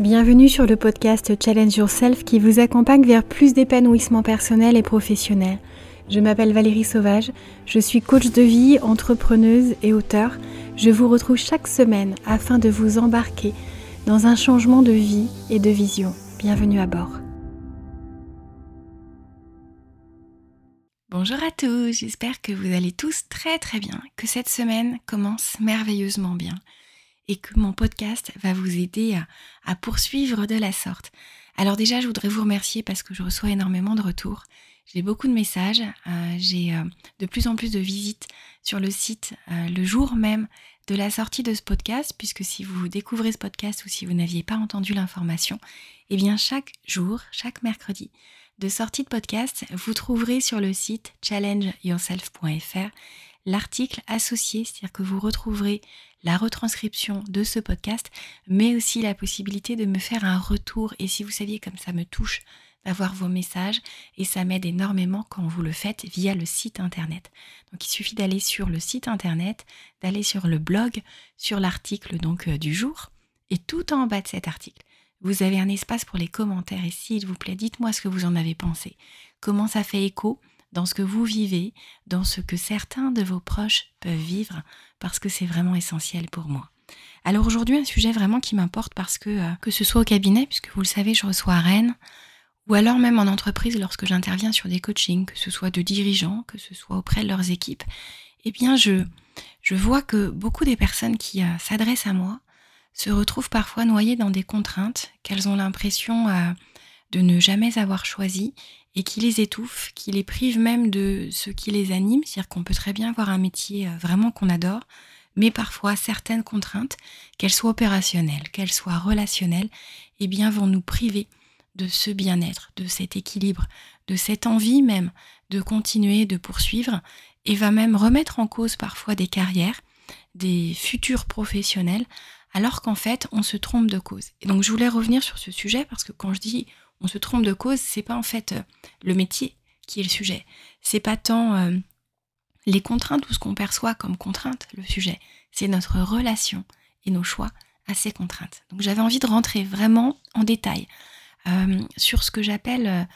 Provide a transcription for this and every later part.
Bienvenue sur le podcast Challenge Yourself qui vous accompagne vers plus d'épanouissement personnel et professionnel. Je m'appelle Valérie Sauvage, je suis coach de vie, entrepreneuse et auteur. Je vous retrouve chaque semaine afin de vous embarquer dans un changement de vie et de vision. Bienvenue à bord. Bonjour à tous, j'espère que vous allez tous très très bien, que cette semaine commence merveilleusement bien et que mon podcast va vous aider à, poursuivre de la sorte. Alors déjà, je voudrais vous remercier parce que je reçois énormément de retours. J'ai beaucoup de messages, euh, j'ai euh, de plus en plus de visites sur le site euh, le jour même de la sortie de ce podcast, puisque si vous découvrez ce podcast ou si vous n'aviez pas entendu l'information, eh bien chaque jour, chaque mercredi de sortie de podcast, vous trouverez sur le site challengeyourself.fr l'article associé, c'est-à-dire que vous retrouverez la retranscription de ce podcast, mais aussi la possibilité de me faire un retour. Et si vous saviez comme ça me touche d'avoir vos messages, et ça m'aide énormément quand vous le faites via le site internet. Donc il suffit d'aller sur le site internet, d'aller sur le blog, sur l'article donc euh, du jour, et tout en bas de cet article, vous avez un espace pour les commentaires. Et s'il vous plaît, dites-moi ce que vous en avez pensé. Comment ça fait écho dans ce que vous vivez, dans ce que certains de vos proches peuvent vivre, parce que c'est vraiment essentiel pour moi. Alors aujourd'hui, un sujet vraiment qui m'importe parce que, euh, que ce soit au cabinet, puisque vous le savez, je reçois Rennes, ou alors même en entreprise lorsque j'interviens sur des coachings, que ce soit de dirigeants, que ce soit auprès de leurs équipes, eh bien je, je vois que beaucoup des personnes qui euh, s'adressent à moi se retrouvent parfois noyées dans des contraintes qu'elles ont l'impression euh, de ne jamais avoir choisies et qui les étouffe, qui les prive même de ce qui les anime, c'est-à-dire qu'on peut très bien avoir un métier euh, vraiment qu'on adore, mais parfois certaines contraintes, qu'elles soient opérationnelles, qu'elles soient relationnelles, eh bien vont nous priver de ce bien-être, de cet équilibre, de cette envie même de continuer, de poursuivre, et va même remettre en cause parfois des carrières, des futurs professionnels, alors qu'en fait on se trompe de cause. Et donc je voulais revenir sur ce sujet parce que quand je dis on se trompe de cause, c'est pas en fait euh, le métier qui est le sujet. C'est pas tant euh, les contraintes ou ce qu'on perçoit comme contraintes le sujet. C'est notre relation et nos choix à ces contraintes. Donc j'avais envie de rentrer vraiment en détail euh, sur ce que j'appelle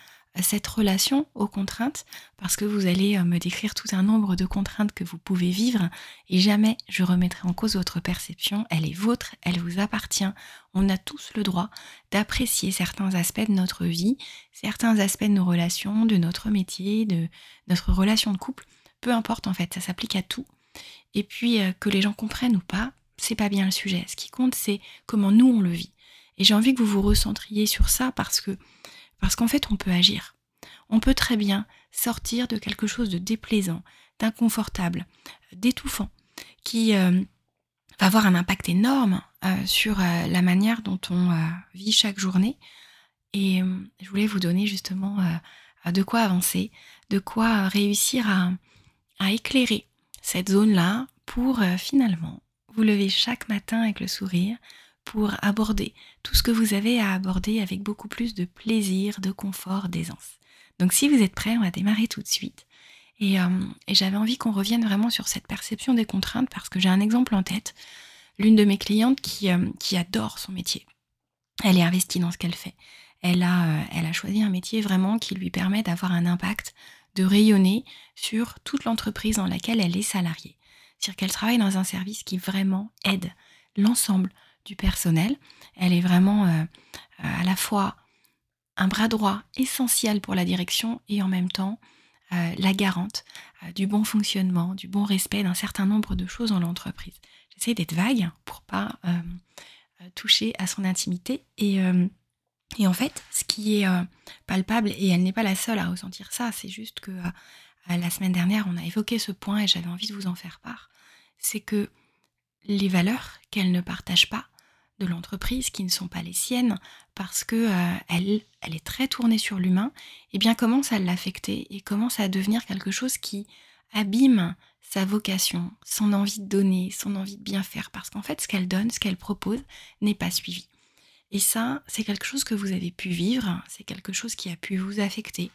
cette relation aux contraintes, parce que vous allez euh, me décrire tout un nombre de contraintes que vous pouvez vivre, et jamais je remettrai en cause votre perception, elle est vôtre, elle vous appartient. On a tous le droit d'apprécier certains aspects de notre vie, certains aspects de nos relations, de notre métier, de notre relation de couple, peu importe en fait, ça s'applique à tout. Et puis euh, que les gens comprennent ou pas, c'est pas bien le sujet. Ce qui compte, c'est comment nous on le vit. Et j'ai envie que vous vous recentriez sur ça parce que parce qu'en fait, on peut agir. On peut très bien sortir de quelque chose de déplaisant, d'inconfortable, d'étouffant, qui euh, va avoir un impact énorme euh, sur euh, la manière dont on vit chaque journée. Et je voulais vous donner justement de quoi avancer, de quoi réussir à, à éclairer cette zone-là pour finalement vous lever chaque matin avec le sourire, pour aborder tout ce que vous avez à aborder avec beaucoup plus de plaisir, de confort, d'aisance. Donc si vous êtes prêts, on va démarrer tout de suite. Euh, et, j'avais envie qu'on revienne vraiment sur cette perception des contraintes parce que j'ai un exemple en tête. L'une de mes clientes qui, euh, adore son métier. Elle est investie dans ce qu'elle fait. Euh, elle a choisi un métier vraiment qui lui permet d'avoir un impact, de rayonner sur toute l'entreprise dans laquelle elle est salariée. C'est-à-dire qu'elle travaille dans un service qui vraiment aide l'ensemble du personnel. Elle est vraiment euh, à la fois un bras droit essentiel pour la direction et en même temps euh, la garante euh, du bon fonctionnement, du bon respect d'un certain nombre de choses dans l'entreprise. J'essaie d'être vague pour pas toucher à son intimité et, et, en fait, ce qui est palpable, et elle n'est pas la seule à ressentir ça, c'est juste que la semaine dernière, on a évoqué ce point et j'avais envie de vous en faire part, c'est que les valeurs qu'elle ne partage pas de l'entreprise qui ne sont pas les siennes parce que euh, elle, elle est très tournée sur l'humain, et eh bien commence à l'affecter et commence à devenir quelque chose qui abîme sa vocation, son envie de donner, son envie de bien faire, parce qu'en fait ce qu'elle donne, ce qu'elle propose n'est pas suivi. Et ça, c'est quelque chose que vous avez pu vivre, c'est quelque chose qui a pu vous affecter.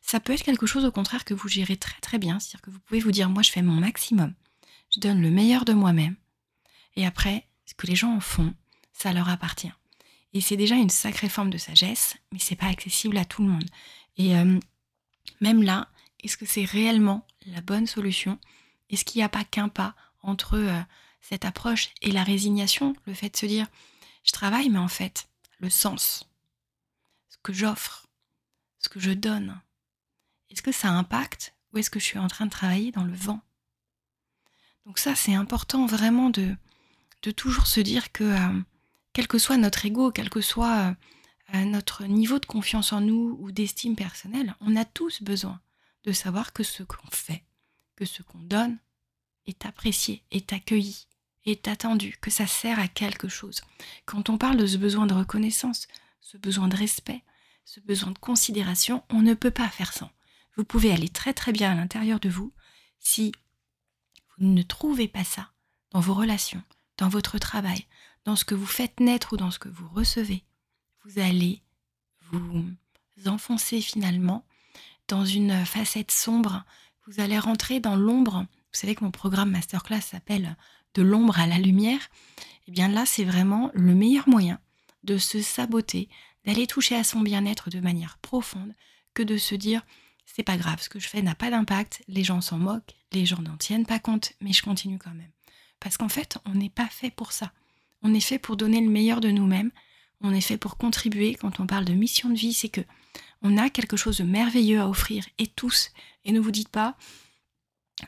Ça peut être quelque chose au contraire que vous gérez très très bien, c'est-à-dire que vous pouvez vous dire moi je fais mon maximum, je donne le meilleur de moi-même, et après ce que les gens en font, ça leur appartient. Et c'est déjà une sacrée forme de sagesse, mais c'est pas accessible à tout le monde. Et euh, même là, est-ce que c'est réellement la bonne solution? Est-ce qu'il n'y a pas qu'un pas entre euh, cette approche et la résignation? Le fait de se dire, je travaille, mais en fait, le sens, ce que j'offre, ce que je donne, est-ce que ça impacte ou est-ce que je suis en train de travailler dans le vent? Donc ça, c'est important vraiment de, de toujours se dire que euh, quel que soit notre ego, quel que soit euh, notre niveau de confiance en nous ou d'estime personnelle, on a tous besoin de savoir que ce qu'on fait, que ce qu'on donne est apprécié, est accueilli, est attendu, que ça sert à quelque chose. Quand on parle de ce besoin de reconnaissance, ce besoin de respect, ce besoin de considération, on ne peut pas faire sans. Vous pouvez aller très très bien à l'intérieur de vous si vous ne trouvez pas ça dans vos relations, dans votre travail, dans ce que vous faites naître ou dans ce que vous recevez. Vous allez vous enfoncer finalement dans une facette sombre. Vous allez rentrer dans l'ombre. Vous savez que mon programme masterclass s'appelle De l'ombre à la lumière. Et eh bien là, c'est vraiment le meilleur moyen de se saboter, d'aller toucher à son bien-être de manière profonde, que de se dire c'est pas grave, ce que je fais n'a pas d'impact, les gens s'en moquent, les gens n'en tiennent pas compte, mais je continue quand même. Parce qu'en fait, on n'est pas fait pour ça. On est fait pour donner le meilleur de nous-mêmes. On est fait pour contribuer. Quand on parle de mission de vie, c'est que on a quelque chose de merveilleux à offrir et tous. Et ne vous dites pas,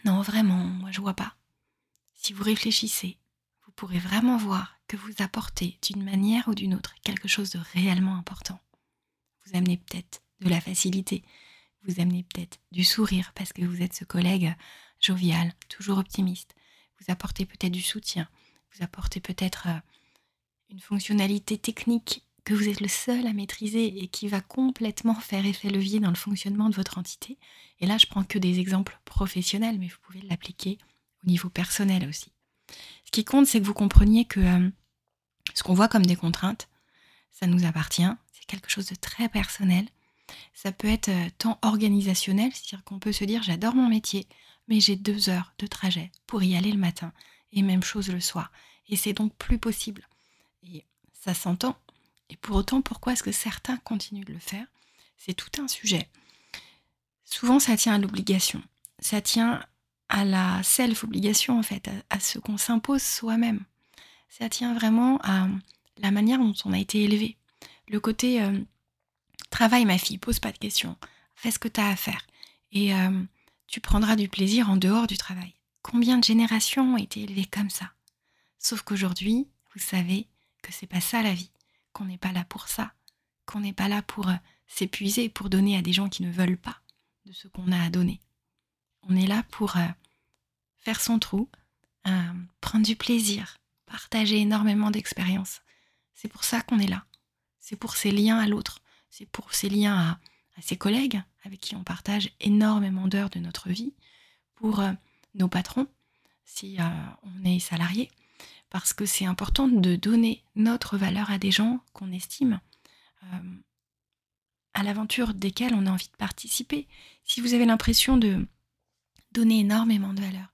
non vraiment, moi je vois pas. Si vous réfléchissez, vous pourrez vraiment voir que vous apportez d'une manière ou d'une autre quelque chose de réellement important. Vous amenez peut-être de la facilité, vous amenez peut-être du sourire parce que vous êtes ce collègue jovial, toujours optimiste. Vous apportez peut-être du soutien, vous apportez peut-être euh, une fonctionnalité technique que vous êtes le seul à maîtriser et qui va complètement faire effet levier dans le fonctionnement de votre entité. Et là, je prends que des exemples professionnels, mais vous pouvez l'appliquer au niveau personnel aussi. Ce qui compte, c'est que vous compreniez que euh, ce qu'on voit comme des contraintes, ça nous appartient, c'est quelque chose de très personnel. Ça peut être euh, tant organisationnel, c'est-à-dire qu'on peut se dire j'adore mon métier, mais j'ai deux heures de trajet pour y aller le matin, et même chose le soir. Et c'est donc plus possible. Et ça s'entend. Et pour autant, pourquoi est-ce que certains continuent de le faire? C'est tout un sujet. Souvent, ça tient à l'obligation. Ça tient à la self-obligation, en fait, à, ce qu'on s'impose soi-même. Ça tient vraiment à la manière dont on a été élevé. Le côté euh, travaille, ma fille, pose pas de questions, fais ce que tu as à faire. Et euh, tu prendras du plaisir en dehors du travail. Combien de générations ont été élevées comme ça Sauf qu'aujourd'hui, vous savez que c'est pas ça la vie, qu'on n'est pas là pour ça, qu'on n'est pas là pour euh, s'épuiser, pour donner à des gens qui ne veulent pas de ce qu'on a à donner. On est là pour euh, faire son trou, euh, prendre du plaisir, partager énormément d'expériences. C'est pour ça qu'on est là. C'est pour ces liens à l'autre. C'est pour ces liens à, ses collègues avec qui on partage énormément d'heures de notre vie, pour nos patrons, si euh, on est salarié, parce que c'est important de donner notre valeur à des gens qu'on estime, euh, à l'aventure desquels on a envie de participer. Si vous avez l'impression de donner énormément de valeur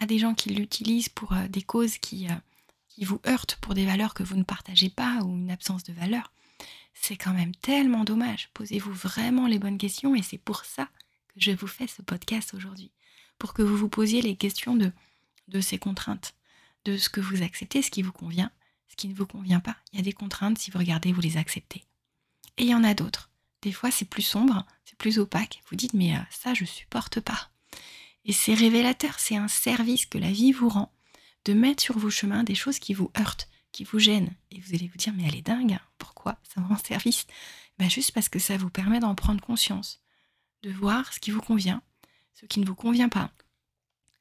à des gens qui l'utilisent pour des causes qui vous heurtent, pour des valeurs que vous ne partagez pas ou une absence de valeur, c'est quand même tellement dommage. Posez-vous vraiment les bonnes questions et c'est pour ça que je vous fais ce podcast aujourd'hui. Pour que vous vous posiez les questions de, ces contraintes, de ce que vous acceptez, ce qui vous convient, ce qui ne vous convient pas. Il y a des contraintes, si vous regardez, vous les acceptez. Et il y en a d'autres. Des fois, c'est plus sombre, c'est plus opaque. Vous dites, mais euh, ça, je supporte pas. Et c'est révélateur, c'est un service que la vie vous rend de mettre sur vos chemins des choses qui vous heurtent, qui vous gêne. Et vous allez vous dire, mais elle est dingue, pourquoi ça me rend service? Ben Juste parce que ça vous permet d'en prendre conscience, de voir ce qui vous convient, ce qui ne vous convient pas,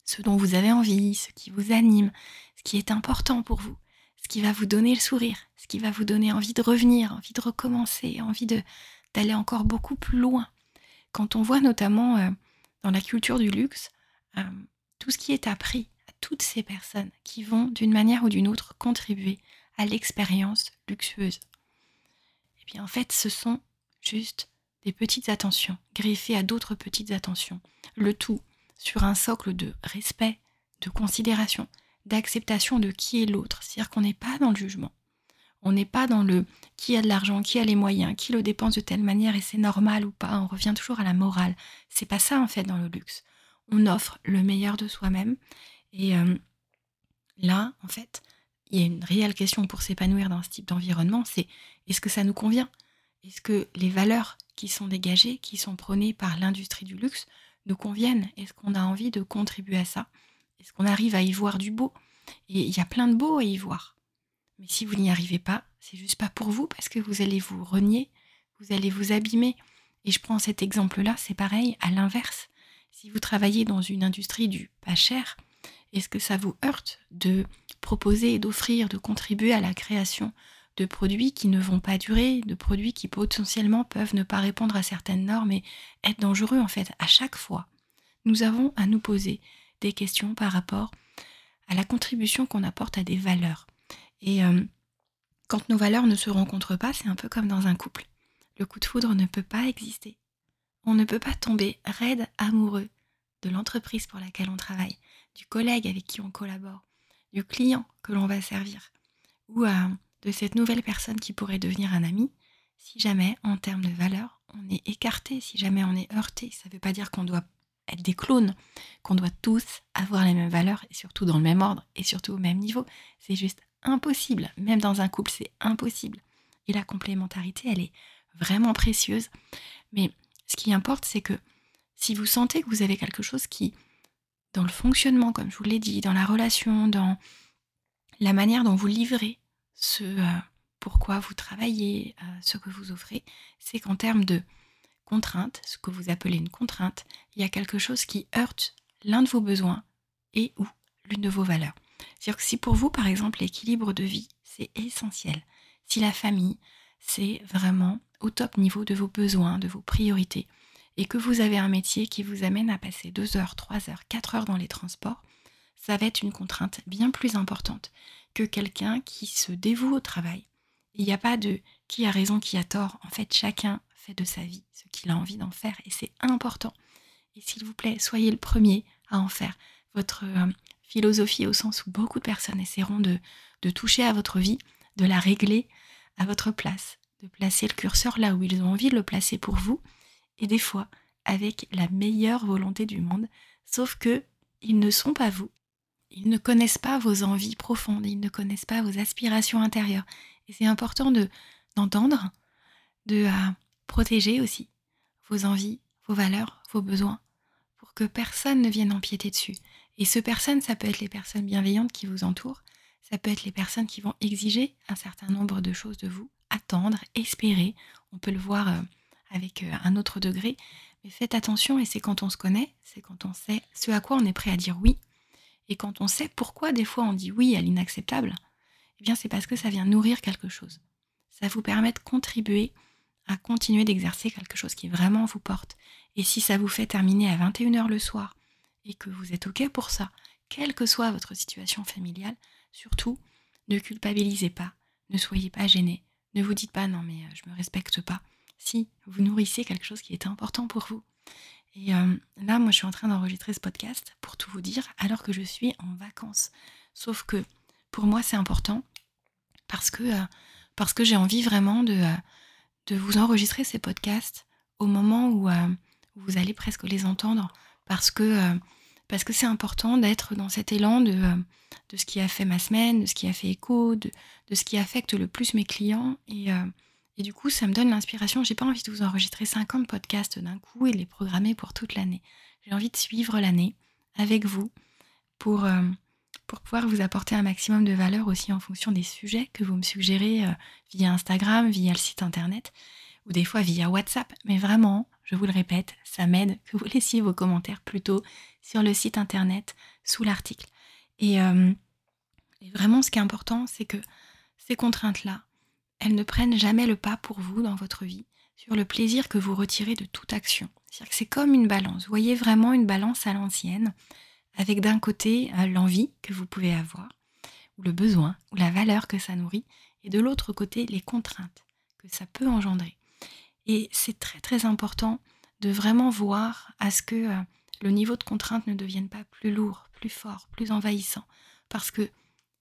ce dont vous avez envie, ce qui vous anime, ce qui est important pour vous, ce qui va vous donner le sourire, ce qui va vous donner envie de revenir, envie de recommencer, envie d'aller encore beaucoup plus loin. Quand on voit notamment euh, dans la culture du luxe, euh, tout ce qui est appris toutes ces personnes qui vont d'une manière ou d'une autre contribuer à l'expérience luxueuse. Eh bien en fait ce sont juste des petites attentions greffées à d'autres petites attentions, le tout sur un socle de respect, de considération, d'acceptation de qui est l'autre, c'est-à-dire qu'on n'est pas dans le jugement. On n'est pas dans le qui a de l'argent, qui a les moyens, qui le dépense de telle manière et c'est normal ou pas. On revient toujours à la morale. C'est pas ça en fait dans le luxe. On offre le meilleur de soi-même. Et euh, là, en fait, il y a une réelle question pour s'épanouir dans ce type d'environnement, c'est est-ce que ça nous convient? Est-ce que les valeurs qui sont dégagées, qui sont prônées par l'industrie du luxe, nous conviennent Est-ce qu'on a envie de contribuer à ça? Est-ce qu'on arrive à y voir du beau? Et il y a plein de beau à y voir. Mais si vous n'y arrivez pas, c'est juste pas pour vous parce que vous allez vous renier, vous allez vous abîmer. Et je prends cet exemple-là, c'est pareil à l'inverse. Si vous travaillez dans une industrie du pas cher, est-ce que ça vous heurte de proposer, d'offrir, de contribuer à la création de produits qui ne vont pas durer, de produits qui potentiellement peuvent ne pas répondre à certaines normes et être dangereux en fait à chaque fois Nous avons à nous poser des questions par rapport à la contribution qu'on apporte à des valeurs. Et euh, quand nos valeurs ne se rencontrent pas, c'est un peu comme dans un couple. Le coup de foudre ne peut pas exister. On ne peut pas tomber raide amoureux de l'entreprise pour laquelle on travaille, du collègue avec qui on collabore, du client que l'on va servir, ou euh, de cette nouvelle personne qui pourrait devenir un ami, si jamais, en termes de valeurs, on est écarté, si jamais on est heurté. Ça ne veut pas dire qu'on doit être des clones, qu'on doit tous avoir les mêmes valeurs, et surtout dans le même ordre, et surtout au même niveau. C'est juste impossible. Même dans un couple, c'est impossible. Et la complémentarité, elle est vraiment précieuse. Mais ce qui importe, c'est que si vous sentez que vous avez quelque chose qui, dans le fonctionnement, comme je vous l'ai dit, dans la relation, dans la manière dont vous livrez ce euh, pourquoi vous travaillez, euh, ce que vous offrez, c'est qu'en termes de contrainte, ce que vous appelez une contrainte, il y a quelque chose qui heurte l'un de vos besoins et ou l'une de vos valeurs. C'est-à-dire que si pour vous, par exemple, l'équilibre de vie, c'est essentiel, si la famille, c'est vraiment au top niveau de vos besoins, de vos priorités, et que vous avez un métier qui vous amène à passer 2 heures, 3 heures, 4 heures dans les transports, ça va être une contrainte bien plus importante que quelqu'un qui se dévoue au travail. Il n'y a pas de qui a raison, qui a tort. En fait, chacun fait de sa vie ce qu'il a envie d'en faire et c'est important. Et s'il vous plaît, soyez le premier à en faire. Votre euh, philosophie au sens où beaucoup de personnes essaieront de, de toucher à votre vie, de la régler à votre place, de placer le curseur là où ils ont envie de le placer pour vous, et des fois avec la meilleure volonté du monde, sauf que ils ne sont pas vous. Ils ne connaissent pas vos envies profondes, ils ne connaissent pas vos aspirations intérieures. Et c'est important de d'entendre, de euh, protéger aussi vos envies, vos valeurs, vos besoins, pour que personne ne vienne empiéter dessus. Et ce personne, ça peut être les personnes bienveillantes qui vous entourent, ça peut être les personnes qui vont exiger un certain nombre de choses de vous, attendre, espérer. On peut le voir euh, avec euh, un autre degré, mais faites attention et c'est quand on se connaît, c'est quand on sait ce à quoi on est prêt à dire oui, et quand on sait pourquoi des fois on dit oui à l'inacceptable, eh bien c'est parce que ça vient nourrir quelque chose. Ça vous permet de contribuer à continuer d'exercer quelque chose qui vraiment vous porte. Et si ça vous fait terminer à 21h le soir et que vous êtes OK pour ça, quelle que soit votre situation familiale, Surtout, ne culpabilisez pas, ne soyez pas gêné, ne vous dites pas non mais euh, je me respecte pas. Si vous nourrissez quelque chose qui est important pour vous. Et euh, là, moi, je suis en train d'enregistrer ce podcast pour tout vous dire, alors que je suis en vacances. Sauf que pour moi, c'est important parce que, euh, que j'ai envie vraiment de, de vous enregistrer ces podcasts au moment où, vous allez presque les entendre, parce que c'est important d'être dans cet élan de, euh, de ce qui a fait ma semaine, de ce qui a fait écho, de, ce qui affecte le plus mes clients. Et, euh, et du coup, ça me donne l'inspiration. J'ai pas envie de vous enregistrer 50 podcasts d'un coup et les programmer pour toute l'année. J'ai envie de suivre l'année avec vous pour, euh, pour pouvoir vous apporter un maximum de valeur aussi en fonction des sujets que vous me suggérez via Instagram, via le site internet ou des fois via WhatsApp. Mais vraiment, je vous le répète, ça m'aide que vous laissiez vos commentaires plutôt sur le site internet sous l'article. Euh, et, vraiment, ce qui est important, c'est que ces contraintes-là, elles ne prennent jamais le pas pour vous dans votre vie sur le plaisir que vous retirez de toute action. C'est comme une balance. Vous voyez vraiment une balance à l'ancienne, avec d'un côté euh, l'envie que vous pouvez avoir, ou le besoin, ou la valeur que ça nourrit, et de l'autre côté les contraintes que ça peut engendrer. Et c'est très très important de vraiment voir à ce que euh, le niveau de contrainte ne devienne pas plus lourd, plus fort, plus envahissant. Parce que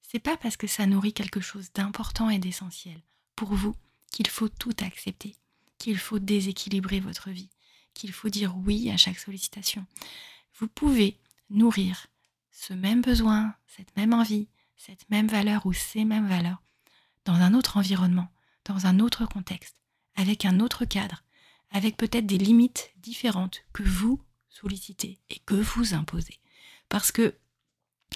c'est pas parce que ça nourrit quelque chose d'important et d'essentiel vous qu'il faut tout accepter, qu'il faut déséquilibrer votre vie, qu'il faut dire oui à chaque sollicitation. Vous pouvez nourrir ce même besoin, cette même envie, cette même valeur ou ces mêmes valeurs dans un autre environnement, dans un autre contexte, avec un autre cadre, avec peut-être des limites différentes que vous sollicitez et que vous imposez. Parce que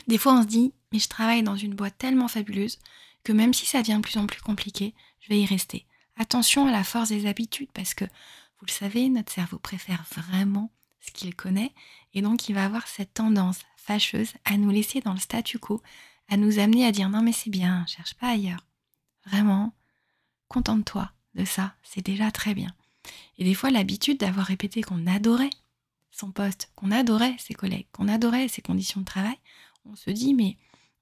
des fois on se dit, mais je travaille dans une boîte tellement fabuleuse que même si ça devient de plus en plus compliqué, je vais y rester. Attention à la force des habitudes parce que, vous le savez, notre cerveau préfère vraiment ce qu'il connaît et donc il va avoir cette tendance fâcheuse à nous laisser dans le statu quo, à nous amener à dire non mais c'est bien, cherche pas ailleurs. Vraiment, contente-toi de ça, c'est déjà très bien. Et des fois l'habitude d'avoir répété qu'on adorait son poste, qu'on adorait ses collègues, qu'on adorait ses conditions de travail, on se dit mais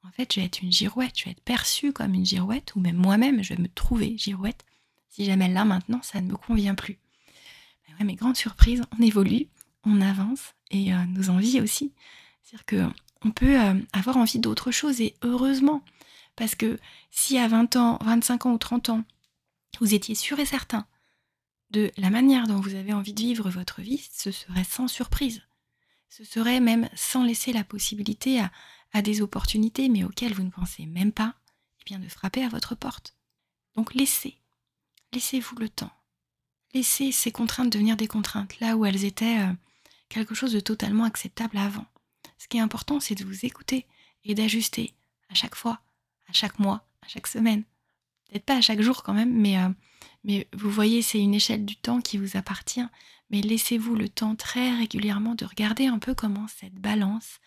en fait je vais être une girouette, je vais être perçue comme une girouette, ou même moi-même je vais me trouver girouette, si jamais là maintenant ça ne me convient plus. Mais, ouais, mais grande surprise, on évolue, on avance, et euh, nos envies aussi. C'est-à-dire qu'on peut euh, avoir envie d'autre chose, et heureusement, parce que si à 20 ans, 25 ans ou 30 ans, vous étiez sûr et certain de la manière dont vous avez envie de vivre votre vie, ce serait sans surprise. Ce serait même sans laisser la possibilité à, des opportunités, mais auxquelles vous ne pensez même pas, eh bien de frapper à votre porte. Donc laissez, laissez-vous le temps. Laissez ces contraintes devenir des contraintes, là où elles étaient euh, quelque chose de totalement acceptable avant. Ce qui est important, c'est de vous écouter et d'ajuster à chaque fois, à chaque mois, à chaque semaine. Peut-être pas à chaque jour quand même, mais, euh, mais vous voyez, c'est une échelle du temps qui vous appartient. Mais laissez-vous le temps très régulièrement de regarder un peu comment cette balance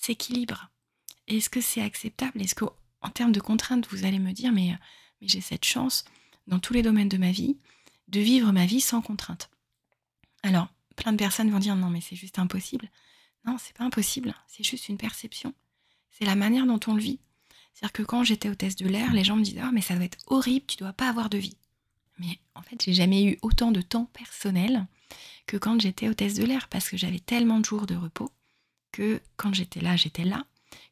s'équilibre. Est-ce que c'est acceptable? Est-ce qu'en termes de contraintes, vous allez me dire, mais, mais j'ai cette chance dans tous les domaines de ma vie de vivre ma vie sans contrainte Alors, plein de personnes vont dire, non, mais c'est juste impossible. Non, c'est pas impossible, c'est juste une perception. C'est la manière dont on le vit. C'est-à-dire que quand j'étais hôtesse de l'air, les gens me disaient, oh, mais ça doit être horrible, tu dois pas avoir de vie. Mais en fait, j'ai jamais eu autant de temps personnel que quand j'étais hôtesse de l'air, parce que j'avais tellement de jours de repos que quand j'étais là, j'étais là,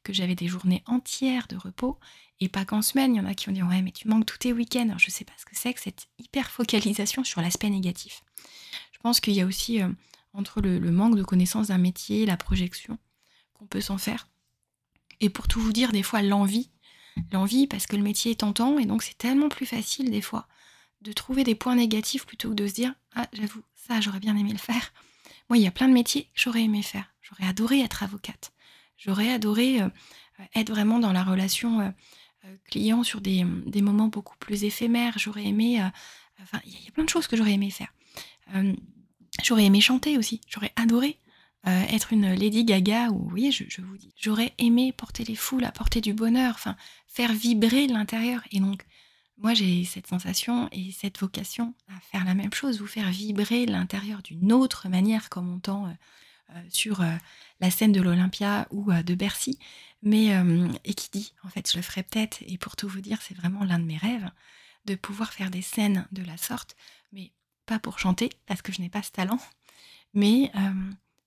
que j'avais des journées entières de repos, et pas qu'en semaine, il y en a qui ont dit ouais mais tu manques tous tes week-ends. Je sais pas ce que c'est que cette hyper focalisation sur l'aspect négatif. Je pense qu'il y a aussi euh, entre le, manque de connaissance d'un métier, la projection qu'on peut s'en faire, et pour tout vous dire, des fois l'envie, l'envie parce que le métier est tentant, et donc c'est tellement plus facile des fois de trouver des points négatifs plutôt que de se dire ah j'avoue ça j'aurais bien aimé le faire. Moi il y a plein de métiers j'aurais aimé faire. J'aurais adoré être avocate. J'aurais adoré euh, être vraiment dans la relation euh, euh, client sur des, moments beaucoup plus éphémères. J'aurais aimé enfin il y, a plein de choses que j'aurais aimé faire. j'aurais aimé chanter aussi. J'aurais adoré être une Lady Gaga ou voyez je, vous dis j'aurais aimé porter les foules apporter du bonheur enfin faire vibrer l'intérieur et donc moi, j'ai cette sensation et cette vocation à faire la même chose, vous faire vibrer l'intérieur d'une autre manière, comme on euh, sur euh, la scène de l'Olympia ou de Bercy. Mais, et qui dit, en fait, je le ferai peut-être, et pour tout vous dire, c'est vraiment l'un de mes rêves, de pouvoir faire des scènes de la sorte, mais pas pour chanter, parce que je n'ai pas ce talent, mais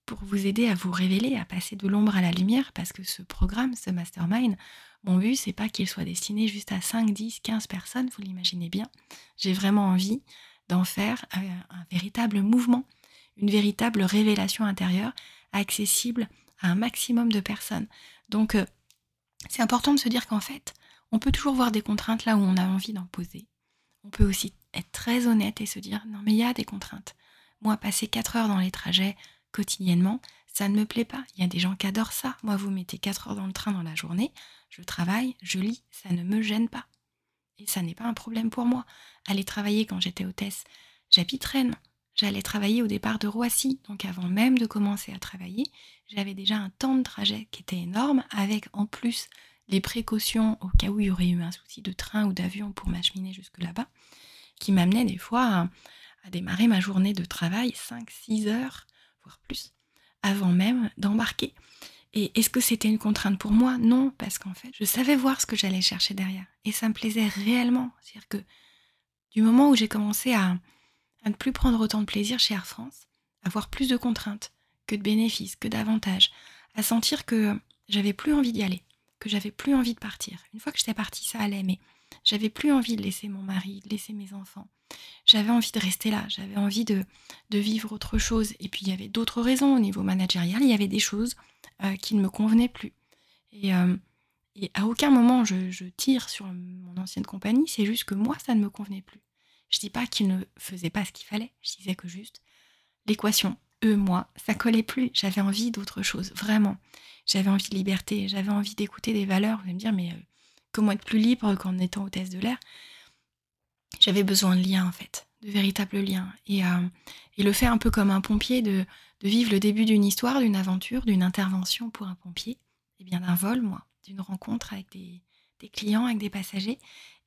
pour vous aider à vous révéler, à passer de l'ombre à la lumière, parce que ce programme, ce mastermind, mon but, c'est pas qu'il soit destiné juste à 5, 10, 15 personnes, vous l'imaginez bien. J'ai vraiment envie d'en faire un, véritable mouvement, une véritable révélation intérieure, accessible à un maximum de personnes. Donc, euh, c'est important de se dire qu'en fait, on peut toujours voir des contraintes là où on a envie d'en poser. On peut aussi être très honnête et se dire, non mais il y a des contraintes. Moi, passer 4 heures dans les trajets quotidiennement, ça ne me plaît pas. Il y a des gens qui adorent ça. Moi, vous mettez 4 heures dans le train dans la journée, je travaille, je lis, ça ne me gêne pas. Et ça n'est pas un problème pour moi. Aller travailler quand j'étais hôtesse, j'habite. J'allais travailler au départ de Roissy, donc avant même de commencer à travailler, j'avais déjà un temps de trajet qui était énorme, avec en plus les précautions au cas où il y aurait eu un souci de train ou d'avion pour m'acheminer jusque là-bas, qui m'amenait des fois à, à, démarrer ma journée de travail 5-6 heures, voire plus, avant même d'embarquer. Et est-ce que c'était une contrainte pour moi? Non, parce qu'en fait, je savais voir ce que j'allais chercher derrière. Et ça me plaisait réellement. C'est-à-dire que du moment où j'ai commencé à, ne plus prendre autant de plaisir chez Air France, à avoir plus de contraintes que de bénéfices, que d'avantages, à sentir que j'avais plus envie d'y aller, que j'avais plus envie de partir. Une fois que j'étais partie, ça allait, mais j'avais plus envie de laisser mon mari, de laisser mes enfants. J'avais envie de rester là, j'avais envie de, de, vivre autre chose. Et puis il y avait d'autres raisons au niveau managérial, il y avait des choses euh, qui ne me convenaient plus. Et, euh, et à aucun moment je, je, tire sur mon ancienne compagnie, c'est juste que moi, ça ne me convenait plus. Je dis pas qu'ils ne faisaient pas ce qu'il fallait, je disais que juste l'équation, eux, moi, ça collait plus. J'avais envie d'autre chose, vraiment. J'avais envie de liberté, j'avais envie d'écouter des valeurs. Vous allez me dire, mais euh, comment être plus libre qu'en étant hôtesse de l'air? J'avais besoin de liens, en fait, de véritables liens. Et, euh, le faire un peu comme un pompier, de, vivre le début d'une histoire, d'une aventure, d'une intervention pour un pompier, et bien d'un vol, moi, d'une rencontre avec des, des clients, avec des passagers.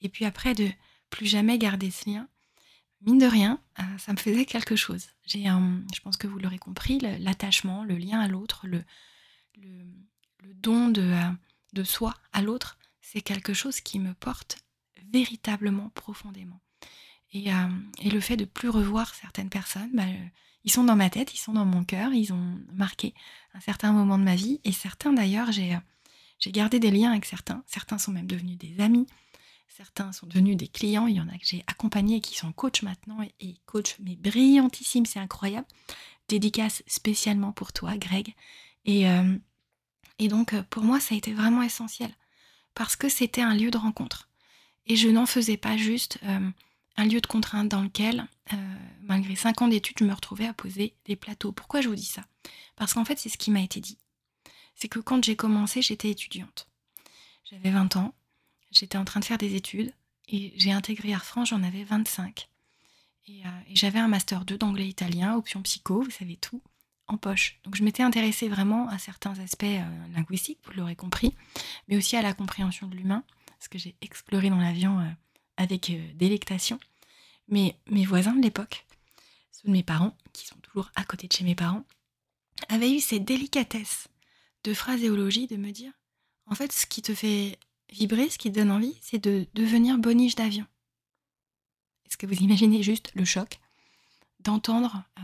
Et puis après, de plus jamais garder ce lien mine de rien, euh, ça me faisait quelque chose. J'ai, je pense que vous l'aurez compris, l'attachement, le, lien à l'autre, le, don de, euh, de soi à l'autre, c'est quelque chose qui me porte véritablement profondément. Et, euh, le fait de plus revoir certaines personnes, bah, ils sont dans ma tête, ils sont dans mon cœur, ils ont marqué un certain moment de ma vie. Et certains d'ailleurs, j'ai gardé des liens avec certains. Certains sont même devenus des amis. Certains sont devenus des clients, il y en a que j'ai accompagnés qui sont coach maintenant et, coach mais brillantissime, c'est incroyable. Dédicace spécialement pour toi, Greg. Et, euh, et donc pour moi, ça a été vraiment essentiel parce que c'était un lieu de rencontre. Et je n'en faisais pas juste euh, un lieu de contrainte dans lequel, euh, malgré cinq ans d'études, je me retrouvais à poser des plateaux. Pourquoi je vous dis ça? Parce qu'en fait, c'est ce qui m'a été dit. C'est que quand j'ai commencé, j'étais étudiante. J'avais 20 ans, j'étais en train de faire des études et j'ai intégré Air France, j'en avais 25. Euh, et, j'avais un master 2 d'anglais-italien, option psycho, vous savez tout, en poche. Donc je m'étais intéressée vraiment à certains aspects euh, linguistiques, vous l'aurez compris, mais aussi à la compréhension de l'humain, ce que j'ai exploré dans l'avion euh, avec délectation. Mais mes voisins de l'époque, ceux de mes parents, qui sont toujours à côté de chez mes parents, avaient eu cette délicatesse de phraséologie de me dire, en fait, ce qui te fait Vibrer, ce qui donne envie, c'est de devenir boniche d'avion. Est-ce que vous imaginez juste le choc d'entendre euh,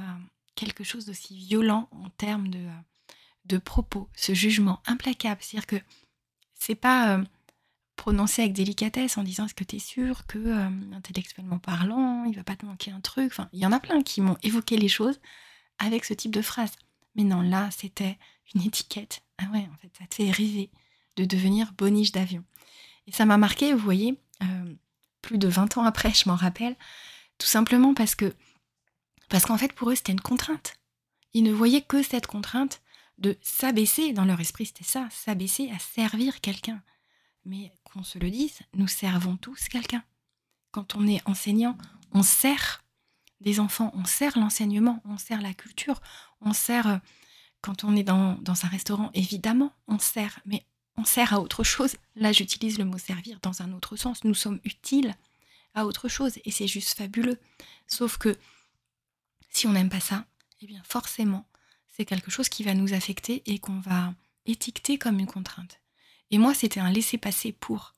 quelque chose d'aussi violent en termes de, euh, de propos, ce jugement implacable? C'est-à-dire que c'est pas euh, prononcé avec délicatesse en disant est-ce que tu es sûr que intellectuellement parlant, il va pas te manquer un truc? Il y en a plein qui m'ont évoqué les choses avec ce type de phrase. Mais non, là, c'était une étiquette. Ah ouais, en fait, ça te fait rêver de devenir boniche d'avion. Et ça m'a marqué, vous voyez, euh, plus de 20 ans après, je m'en rappelle, tout simplement parce que, parce qu'en fait, pour eux, c'était une contrainte. Ils ne voyaient que cette contrainte de s'abaisser, dans leur esprit, c'était ça, s'abaisser à servir quelqu'un. Mais qu'on se le dise, nous servons tous quelqu'un. Quand on est enseignant, on sert des enfants, on sert l'enseignement, on sert la culture, on sert, euh, quand on est dans, dans un restaurant, évidemment, on sert, mais sert à autre chose. Là, j'utilise le mot servir dans un autre sens. Nous sommes utiles à autre chose et c'est juste fabuleux. Sauf que si on n'aime pas ça, eh bien forcément, c'est quelque chose qui va nous affecter et qu'on va étiqueter comme une contrainte. Et moi, c'était un laisser-passer pour.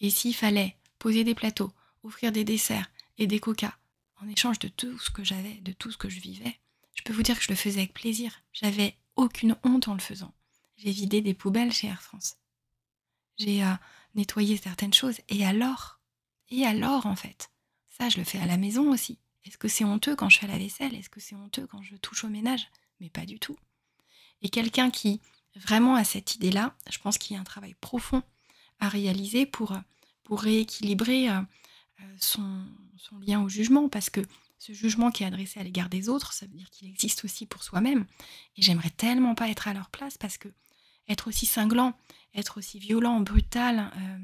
Et s'il fallait poser des plateaux, offrir des desserts et des coca en échange de tout ce que j'avais, de tout ce que je vivais, je peux vous dire que je le faisais avec plaisir. J'avais aucune honte en le faisant. J'ai vidé des poubelles chez Air France. J'ai euh, nettoyé certaines choses. Et alors? Et alors, en fait? Ça, je le fais à la maison aussi. Est-ce que c'est honteux quand je fais la vaisselle? Est-ce que c'est honteux quand je touche au ménage? Mais pas du tout. Et quelqu'un qui vraiment a cette idée-là, je pense qu'il y a un travail profond à réaliser pour, pour rééquilibrer euh, euh, son, son lien au jugement, parce que ce jugement qui est adressé à l'égard des autres, ça veut dire qu'il existe aussi pour soi-même. Et j'aimerais tellement pas être à leur place parce que être aussi cinglant, être aussi violent, brutal, euh,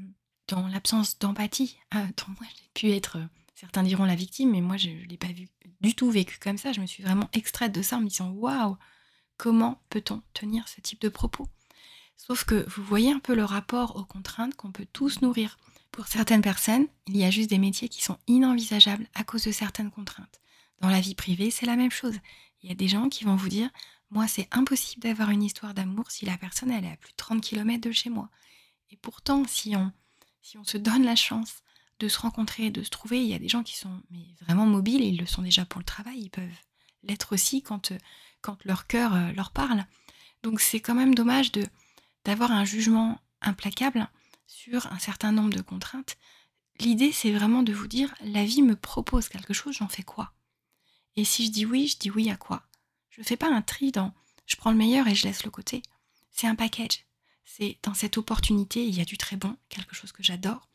dans l'absence d'empathie, euh, dont moi j'ai pu être, euh, certains diront la victime, mais moi je ne l'ai pas vu, du tout vécu comme ça. Je me suis vraiment extraite de ça en me disant waouh, comment peut-on tenir ce type de propos? Sauf que vous voyez un peu le rapport aux contraintes qu'on peut tous nourrir. Pour certaines personnes, il y a juste des métiers qui sont inenvisageables à cause de certaines contraintes. Dans la vie privée, c'est la même chose. Il y a des gens qui vont vous dire Moi, c'est impossible d'avoir une histoire d'amour si la personne elle est à plus de 30 km de chez moi. Et pourtant, si on, si on se donne la chance de se rencontrer, de se trouver, il y a des gens qui sont vraiment mobiles et ils le sont déjà pour le travail, ils peuvent l'être aussi quand, leur cœur euh, leur parle. Donc c'est quand même dommage d'avoir un jugement implacable sur un certain nombre de contraintes. L'idée, c'est vraiment de vous dire, la vie me propose quelque chose, j'en fais quoi? Et si je dis oui, je dis oui à quoi? Je ne fais pas un tri dans je prends le meilleur et je laisse le côté. C'est un package. C'est dans cette opportunité, il y a du très bon, quelque chose que j'adore,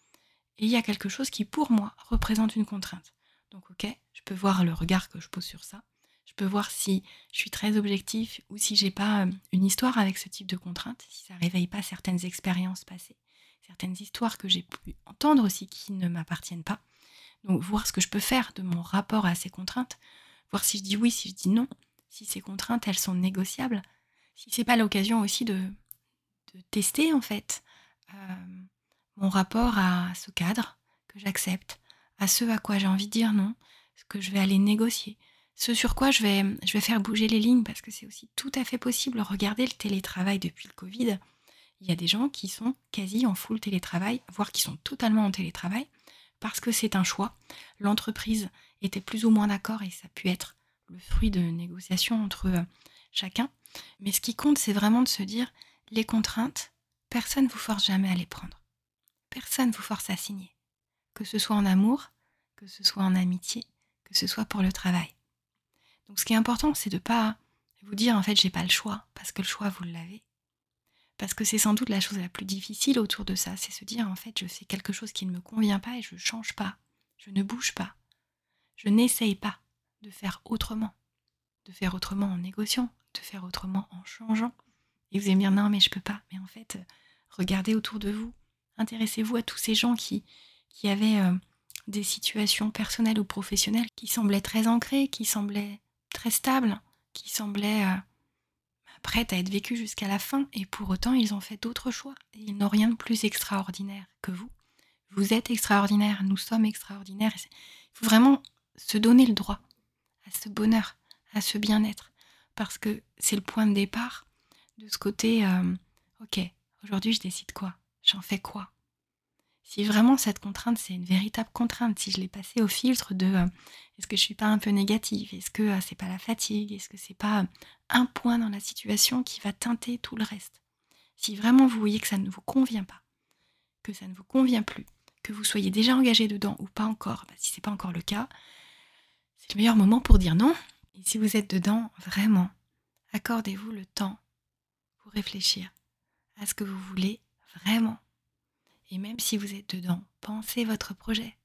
et il y a quelque chose qui, pour moi, représente une contrainte. Donc, ok, je peux voir le regard que je pose sur ça. Je peux voir si je suis très objectif ou si j'ai pas euh, une histoire avec ce type de contrainte, si ça réveille pas certaines expériences passées, certaines histoires que j'ai pu entendre aussi qui ne m'appartiennent pas. Donc, voir ce que je peux faire de mon rapport à ces contraintes, voir si je dis oui, si je dis non, si ces contraintes elles sont négociables, si c'est pas l'occasion aussi de, tester en fait euh, mon rapport à ce cadre que j'accepte, à ce à quoi j'ai envie de dire non, ce que je vais aller négocier, ce sur quoi je vais, je vais faire bouger les lignes, parce que c'est aussi tout à fait possible. Regardez le télétravail depuis le Covid. Il y a des gens qui sont quasi en full télétravail, voire qui sont totalement en télétravail, parce que c'est un choix. L'entreprise était plus ou moins d'accord et ça a pu être le fruit de négociations entre euh, chacun. Mais ce qui compte, c'est vraiment de se dire, les contraintes, personne ne vous force jamais à les prendre. Personne ne vous force à signer. Que ce soit en amour, que ce soit en amitié, que ce soit pour le travail. Donc ce qui est important, c'est de ne pas vous dire en fait j'ai pas le choix, parce que le choix vous l'avez. Parce que c'est sans doute la chose la plus difficile autour de ça, c'est se dire en fait je fais quelque chose qui ne me convient pas et je ne change pas, je ne bouge pas, je n'essaye pas de faire autrement, de faire autrement en négociant, de faire autrement en changeant. Et vous allez me dire non mais je peux pas. Mais en fait, regardez autour de vous, intéressez-vous à tous ces gens qui, qui avaient euh, des situations personnelles ou professionnelles qui semblaient très ancrées, qui semblaient très stables, qui semblaient euh, prêtes à être vécues jusqu'à la fin. Et pour autant, ils ont fait d'autres choix. Et ils n'ont rien de plus extraordinaire que vous. Vous êtes extraordinaire, nous sommes extraordinaires. Il faut vraiment se donner le droit à ce bonheur, à ce bien-être. Parce que c'est le point de départ de ce côté, euh, ok, aujourd'hui je décide quoi? J'en fais quoi? Si vraiment cette contrainte, c'est une véritable contrainte, si je l'ai passée au filtre de euh, est-ce que je suis pas un peu négative? Est-ce que euh, c'est pas la fatigue? Est-ce que c'est pas un point dans la situation qui va teinter tout le reste? Si vraiment vous voyez que ça ne vous convient pas, que ça ne vous convient plus, que vous soyez déjà engagé dedans ou pas encore, bah, si c'est pas encore le cas, c'est le meilleur moment pour dire non. Et si vous êtes dedans, vraiment, accordez-vous le temps pour réfléchir à ce que vous voulez vraiment. Et même si vous êtes dedans, pensez votre projet.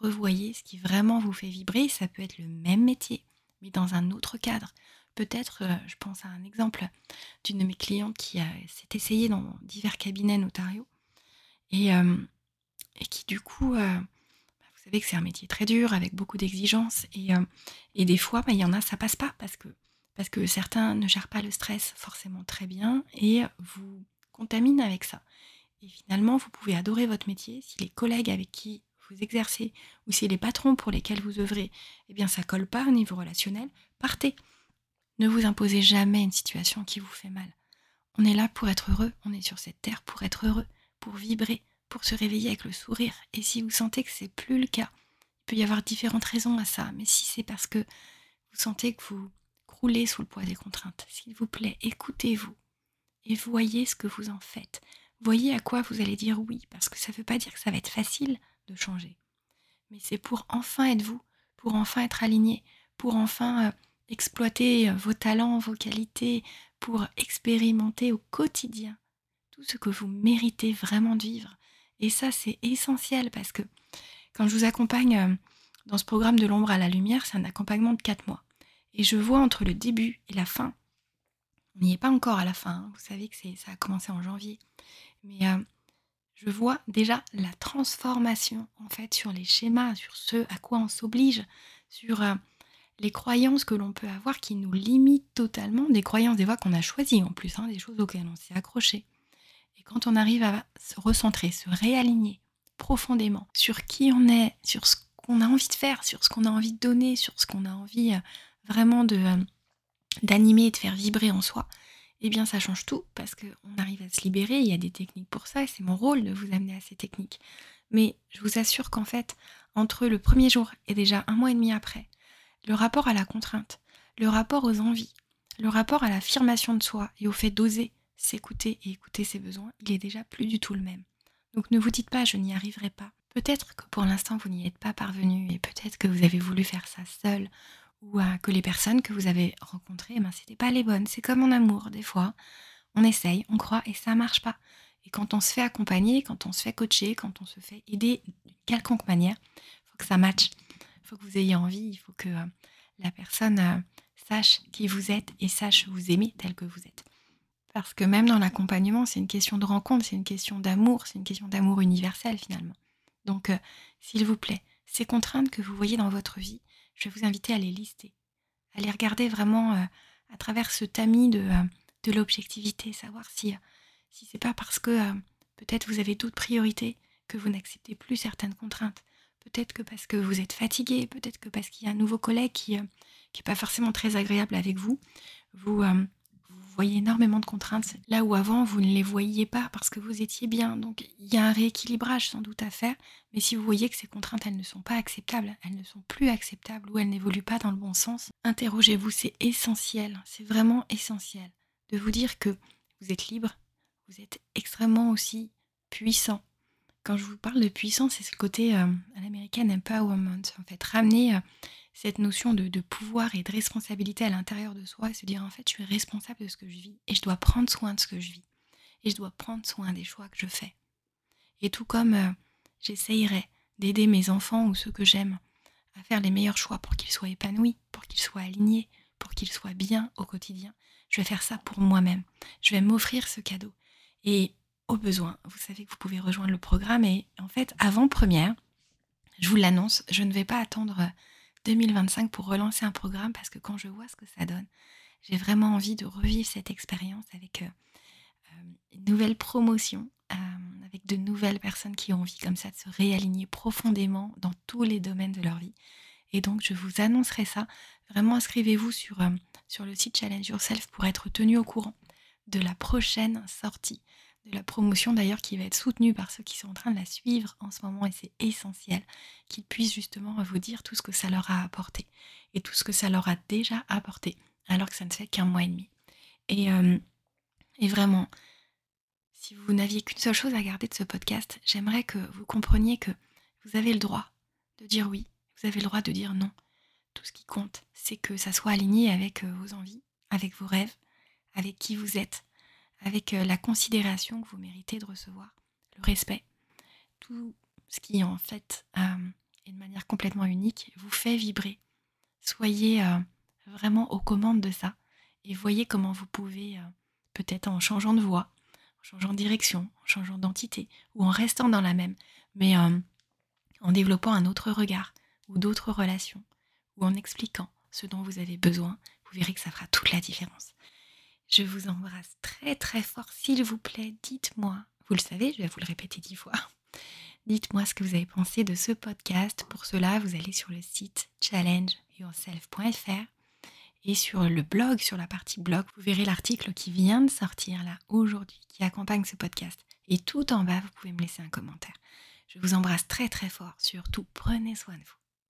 Revoyez ce qui vraiment vous fait vibrer. Ça peut être le même métier, mais dans un autre cadre. Peut-être, euh, je pense à un exemple d'une de mes clientes qui s'est essayée dans divers cabinets notariaux et, euh, et qui du coup euh, vous savez que c'est un métier très dur, avec beaucoup d'exigences. Et, euh, des fois, bah, il y en a, ça passe pas parce que, parce que certains ne gèrent pas le stress forcément très bien et vous contaminent avec ça. Et finalement, vous pouvez adorer votre métier si les collègues avec qui vous exercez ou si les patrons pour lesquels vous œuvrez, eh bien, ça colle pas au niveau relationnel, partez. Ne vous imposez jamais une situation qui vous fait mal. On est là pour être heureux, on est sur cette terre pour être heureux, pour vibrer, pour se réveiller avec le sourire. Et si vous sentez que c'est plus le cas, il peut y avoir différentes raisons à ça. Mais si c'est parce que vous sentez que vous croulez sous le poids des contraintes, s'il vous plaît, écoutez-vous et voyez ce que vous en faites. Voyez à quoi vous allez dire oui, parce que ça ne veut pas dire que ça va être facile de changer. Mais c'est pour enfin être vous, pour enfin être aligné, pour enfin euh, exploiter euh, vos talents, vos qualités, pour expérimenter au quotidien tout ce que vous méritez vraiment de vivre, et ça, c'est essentiel parce que quand je vous accompagne euh, dans ce programme de l'ombre à la lumière, c'est un accompagnement de 4 mois. Et je vois entre le début et la fin, on n'y est pas encore à la fin, hein. vous savez que ça a commencé en janvier, mais euh, je vois déjà la transformation en fait sur les schémas, sur ce à quoi on s'oblige, sur euh, les croyances que l'on peut avoir qui nous limitent totalement, des croyances des voies qu'on a choisies en plus, hein, des choses auxquelles on s'est accroché. Et quand on arrive à se recentrer, se réaligner profondément sur qui on est, sur ce qu'on a envie de faire, sur ce qu'on a envie de donner, sur ce qu'on a envie euh, vraiment euh, d'animer et de faire vibrer en soi, eh bien ça change tout parce qu'on arrive à se libérer, il y a des techniques pour ça et c'est mon rôle de vous amener à ces techniques. Mais je vous assure qu'en fait, entre le premier jour et déjà un mois et demi après, le rapport à la contrainte, le rapport aux envies, le rapport à l'affirmation de soi et au fait d'oser, s'écouter et écouter ses besoins, il est déjà plus du tout le même. Donc ne vous dites pas je n'y arriverai pas. Peut-être que pour l'instant vous n'y êtes pas parvenu et peut-être que vous avez voulu faire ça seul ou que les personnes que vous avez rencontrées, ben, c'était pas les bonnes. C'est comme en amour, des fois. On essaye, on croit et ça marche pas. Et quand on se fait accompagner, quand on se fait coacher, quand on se fait aider d'une quelconque manière, il faut que ça matche. Il faut que vous ayez envie, il faut que euh, la personne euh, sache qui vous êtes et sache vous aimer tel que vous êtes. Parce que même dans l'accompagnement, c'est une question de rencontre, c'est une question d'amour, c'est une question d'amour universel finalement. Donc, euh, s'il vous plaît, ces contraintes que vous voyez dans votre vie, je vais vous inviter à les lister, à les regarder vraiment à travers ce tamis de, de l'objectivité, savoir si c'est pas parce que euh, peut-être vous avez d'autres priorités que vous n'acceptez plus certaines contraintes. Peut-être que parce que vous êtes fatigué, peut-être que parce qu'il y a un nouveau collègue qui n'est euh, pas forcément très agréable avec vous, vous, euh, vous, voyez énormément de contraintes là où avant vous ne les voyiez pas parce que vous étiez bien. Donc il y a un rééquilibrage sans doute à faire, mais si vous voyez que ces contraintes elles ne sont pas acceptables, elles ne sont plus acceptables ou elles n'évoluent pas dans le bon sens, interrogez-vous, c'est essentiel, c'est vraiment essentiel de vous dire que vous êtes libre, vous êtes extrêmement aussi puissant. Quand je vous parle de puissance, c'est ce côté euh, à l'américaine empowerment, en fait, ramener euh, cette notion de, pouvoir et de responsabilité à l'intérieur de soi et se dire en fait, je suis responsable de ce que je vis et je dois prendre soin de ce que je vis et je dois prendre soin des choix que je fais. Et tout comme euh, j'essayerai d'aider mes enfants ou ceux que j'aime à faire les meilleurs choix pour qu'ils soient épanouis, pour qu'ils soient alignés, pour qu'ils soient bien au quotidien, je vais faire ça pour moi-même. Je vais m'offrir ce cadeau. Et au besoin, vous savez que vous pouvez rejoindre le programme. Et en fait, avant première, je vous l'annonce, je ne vais pas attendre 2025 pour relancer un programme parce que quand je vois ce que ça donne, j'ai vraiment envie de revivre cette expérience avec euh, euh, une nouvelle promotion, euh, avec de nouvelles personnes qui ont envie comme ça de se réaligner profondément dans tous les domaines de leur vie. Et donc, je vous annoncerai ça. Vraiment, inscrivez-vous sur, sur le site Challenge Yourself pour être tenu au courant de la prochaine sortie, de la promotion d'ailleurs qui va être soutenue par ceux qui sont en train de la suivre en ce moment et c'est essentiel qu'ils puissent justement vous dire tout ce que ça leur a apporté et tout ce que ça leur a déjà apporté alors que ça ne fait qu'un mois et demi. Et, euh, et vraiment, si vous n'aviez qu'une seule chose à garder de ce podcast, j'aimerais que vous compreniez que vous avez le droit de dire oui, vous avez le droit de dire non. Tout ce qui compte, c'est que ça soit aligné avec euh, vos envies, avec vos rêves, avec qui vous êtes, avec euh, la considération que vous méritez de recevoir, le respect, tout ce qui en fait euh, est de manière complètement unique vous fait vibrer. Soyez euh, vraiment aux commandes de ça et voyez comment vous pouvez, peut-être en changeant de voix, en changeant de direction, en changeant d'entité ou en restant dans la même, mais en développant un autre regard ou d'autres relations ou en expliquant ce dont vous avez besoin, vous verrez que ça fera toute la différence. Je vous embrasse très très fort. S'il vous plaît, dites-moi, vous le savez, je vais vous le répéter dix fois. Dites-moi ce que vous avez pensé de ce podcast. Pour cela, vous allez sur le site challengeyourself.fr et sur le blog, sur la partie blog, vous verrez l'article qui vient de sortir là aujourd'hui, qui accompagne ce podcast. Et tout en bas, vous pouvez me laisser un commentaire. Je vous embrasse très très fort. Surtout, prenez soin de vous.